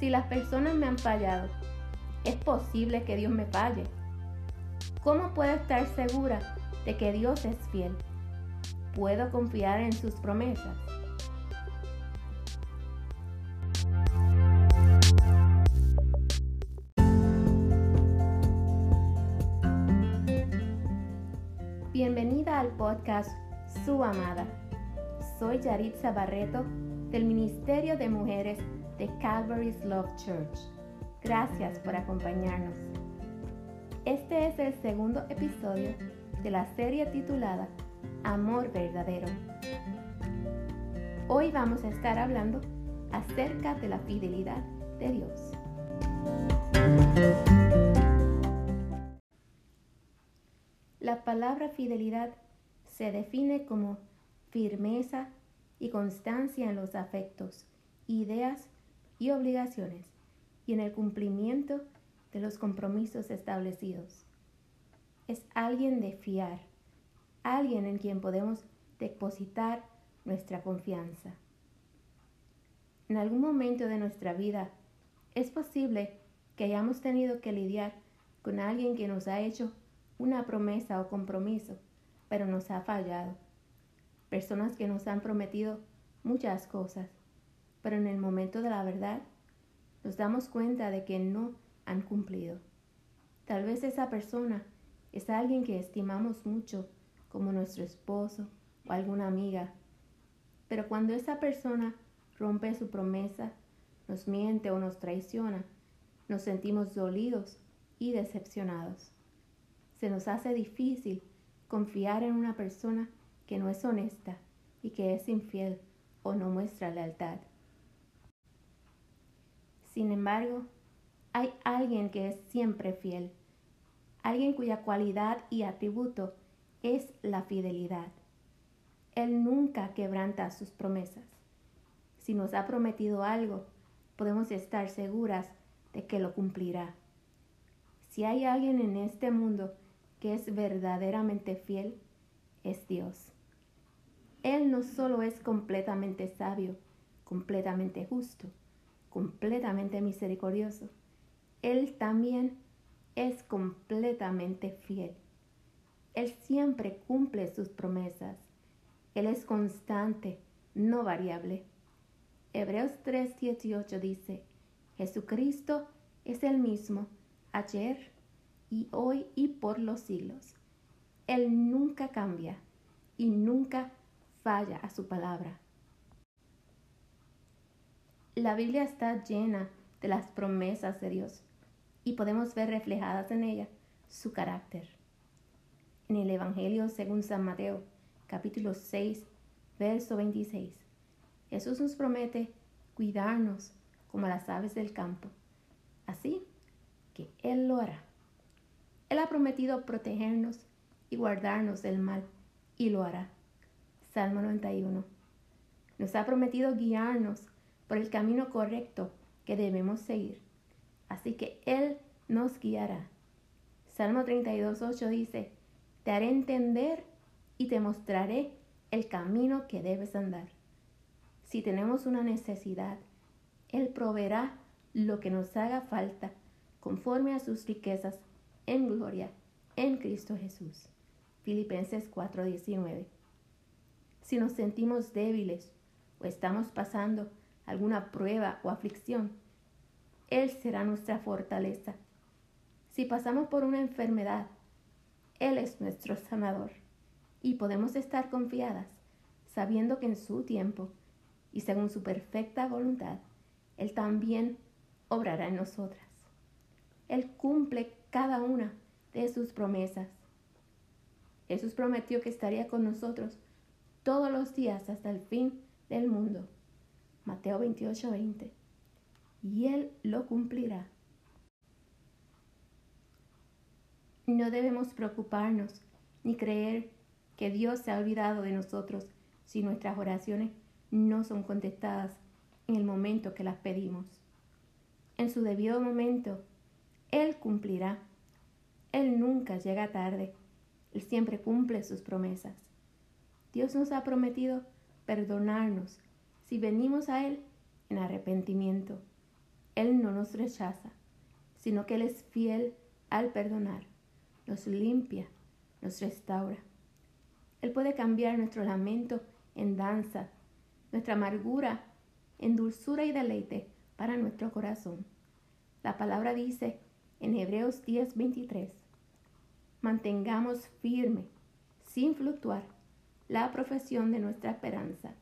Si las personas me han fallado, ¿es posible que Dios me falle? ¿Cómo puedo estar segura de que Dios es fiel? ¿Puedo confiar en sus promesas? Bienvenida al podcast Su Amada. Soy Yaritza Barreto del Ministerio de Mujeres de Calvary's Love Church. Gracias por acompañarnos. Este es el segundo episodio de la serie titulada Amor Verdadero. Hoy vamos a estar hablando acerca de la fidelidad de Dios. La palabra fidelidad se define como firmeza y constancia en los afectos, ideas y obligaciones y en el cumplimiento de los compromisos establecidos. Es alguien de fiar, alguien en quien podemos depositar nuestra confianza. En algún momento de nuestra vida es posible que hayamos tenido que lidiar con alguien que nos ha hecho una promesa o compromiso, pero nos ha fallado. Personas que nos han prometido muchas cosas, pero en el momento de la verdad nos damos cuenta de que no han cumplido. Tal vez esa persona es alguien que estimamos mucho, como nuestro esposo o alguna amiga, pero cuando esa persona rompe su promesa, nos miente o nos traiciona, nos sentimos dolidos y decepcionados. Se nos hace difícil confiar en una persona que no es honesta y que es infiel o no muestra lealtad. Sin embargo, hay alguien que es siempre fiel, alguien cuya cualidad y atributo es la fidelidad. Él nunca quebranta sus promesas. Si nos ha prometido algo, podemos estar seguras de que lo cumplirá. Si hay alguien en este mundo que es verdaderamente fiel, es Dios. Él no solo es completamente sabio, completamente justo, completamente misericordioso, Él también es completamente fiel. Él siempre cumple sus promesas. Él es constante, no variable. Hebreos 3:18 dice, Jesucristo es el mismo ayer y hoy y por los siglos. Él nunca cambia y nunca falla a su palabra. La Biblia está llena de las promesas de Dios y podemos ver reflejadas en ella su carácter. En el Evangelio según San Mateo, capítulo 6, verso 26, Jesús nos promete cuidarnos como las aves del campo, así que Él lo hará. Él ha prometido protegernos y guardarnos del mal y lo hará. Salmo 91. Nos ha prometido guiarnos por el camino correcto que debemos seguir. Así que Él nos guiará. Salmo 32.8 dice, te haré entender y te mostraré el camino que debes andar. Si tenemos una necesidad, Él proveerá lo que nos haga falta conforme a sus riquezas en gloria en Cristo Jesús. Filipenses 4:19. Si nos sentimos débiles o estamos pasando alguna prueba o aflicción, Él será nuestra fortaleza. Si pasamos por una enfermedad, Él es nuestro sanador y podemos estar confiadas sabiendo que en su tiempo y según su perfecta voluntad, Él también obrará en nosotras. Él cumple cada una de sus promesas. Jesús prometió que estaría con nosotros todos los días hasta el fin del mundo. Mateo 28, 20. Y Él lo cumplirá. No debemos preocuparnos ni creer que Dios se ha olvidado de nosotros si nuestras oraciones no son contestadas en el momento que las pedimos. En su debido momento, Él cumplirá. Él nunca llega tarde. Él siempre cumple sus promesas. Dios nos ha prometido perdonarnos si venimos a Él en arrepentimiento. Él no nos rechaza, sino que Él es fiel al perdonar, nos limpia, nos restaura. Él puede cambiar nuestro lamento en danza, nuestra amargura en dulzura y deleite para nuestro corazón. La palabra dice en Hebreos 10:23, mantengamos firme, sin fluctuar, la profesión de nuestra esperanza,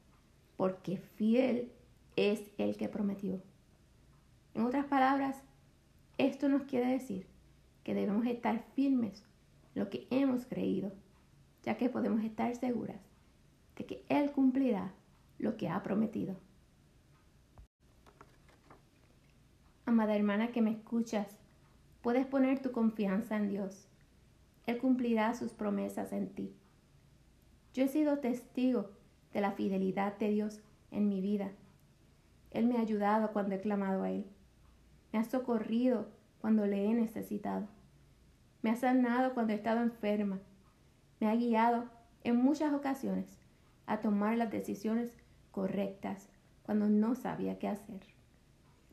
porque fiel es el que prometió. En otras palabras, esto nos quiere decir que debemos estar firmes en lo que hemos creído, ya que podemos estar seguras de que Él cumplirá lo que ha prometido. Amada hermana que me escuchas, puedes poner tu confianza en Dios. Él cumplirá sus promesas en ti. Yo he sido testigo de la fidelidad de Dios en mi vida. Él me ha ayudado cuando he clamado a Él. Me ha socorrido cuando le he necesitado. Me ha sanado cuando he estado enferma. Me ha guiado en muchas ocasiones a tomar las decisiones correctas cuando no sabía qué hacer.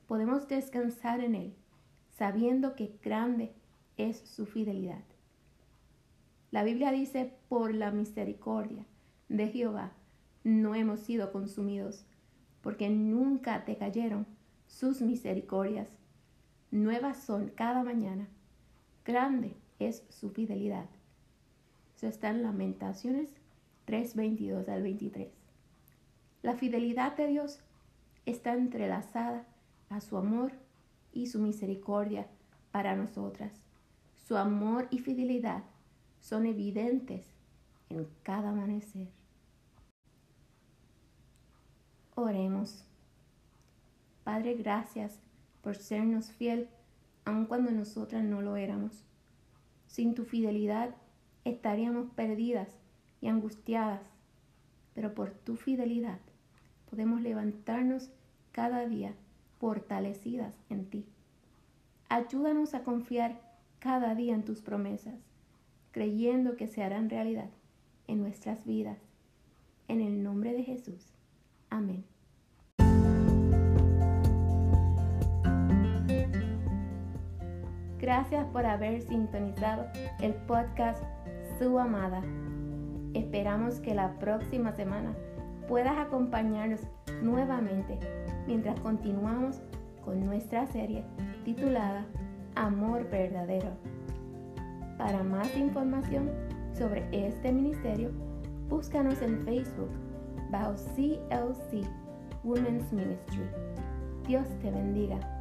Podemos descansar en Él, sabiendo que grande es su fidelidad. La Biblia dice, por la misericordia de Jehová no hemos sido consumidos, porque nunca te cayeron sus misericordias. Nuevas son cada mañana. Grande es su fidelidad. Eso está en Lamentaciones 3, 22 al 23. La fidelidad de Dios está entrelazada a su amor y su misericordia para nosotras. Su amor y fidelidad son evidentes en cada amanecer. Oremos. Padre, gracias por sernos fiel aun cuando nosotras no lo éramos. Sin tu fidelidad estaríamos perdidas y angustiadas, pero por tu fidelidad podemos levantarnos cada día fortalecidas en ti. Ayúdanos a confiar cada día en tus promesas, creyendo que se harán realidad en nuestras vidas. En el nombre de Jesús. Amén. Gracias por haber sintonizado el podcast Su Amada. Esperamos que la próxima semana puedas acompañarnos nuevamente mientras continuamos con nuestra serie titulada Amor Verdadero. Para más información sobre este ministerio, búscanos en Facebook CLC Women's Ministry. Dios te bendiga.